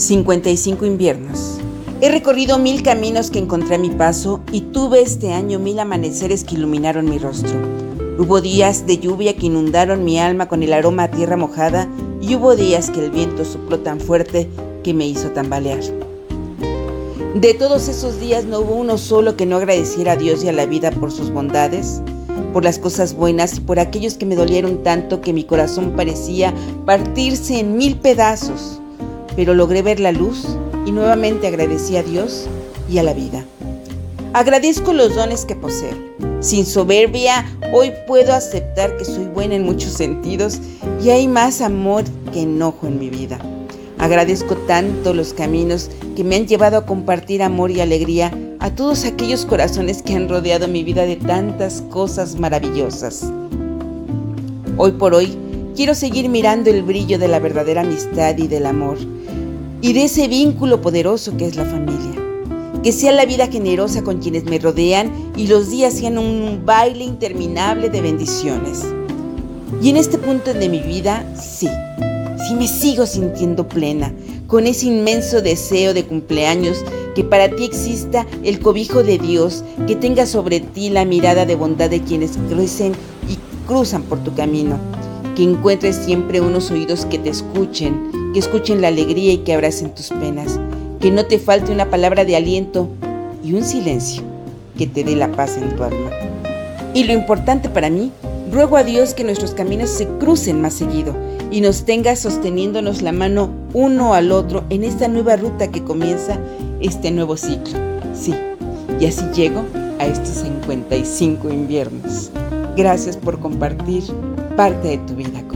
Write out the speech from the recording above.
55 inviernos. He recorrido mil caminos que encontré a mi paso y tuve este año mil amaneceres que iluminaron mi rostro. Hubo días de lluvia que inundaron mi alma con el aroma a tierra mojada y hubo días que el viento sopló tan fuerte que me hizo tambalear. De todos esos días no hubo uno solo que no agradeciera a Dios y a la vida por sus bondades, por las cosas buenas y por aquellos que me dolieron tanto que mi corazón parecía partirse en mil pedazos pero logré ver la luz y nuevamente agradecí a Dios y a la vida. Agradezco los dones que poseo. Sin soberbia, hoy puedo aceptar que soy buena en muchos sentidos y hay más amor que enojo en mi vida. Agradezco tanto los caminos que me han llevado a compartir amor y alegría a todos aquellos corazones que han rodeado mi vida de tantas cosas maravillosas. Hoy por hoy, quiero seguir mirando el brillo de la verdadera amistad y del amor y de ese vínculo poderoso que es la familia. Que sea la vida generosa con quienes me rodean y los días sean un baile interminable de bendiciones. Y en este punto de mi vida, sí, sí me sigo sintiendo plena, con ese inmenso deseo de cumpleaños, que para ti exista el cobijo de Dios, que tenga sobre ti la mirada de bondad de quienes crecen y cruzan por tu camino, que encuentres siempre unos oídos que te escuchen, que escuchen la alegría y que abracen tus penas, que no te falte una palabra de aliento y un silencio que te dé la paz en tu alma. Y lo importante para mí, ruego a Dios que nuestros caminos se crucen más seguido y nos tenga sosteniéndonos la mano uno al otro en esta nueva ruta que comienza este nuevo ciclo. Sí, y así llego a estos 55 inviernos. Gracias por compartir parte de tu vida.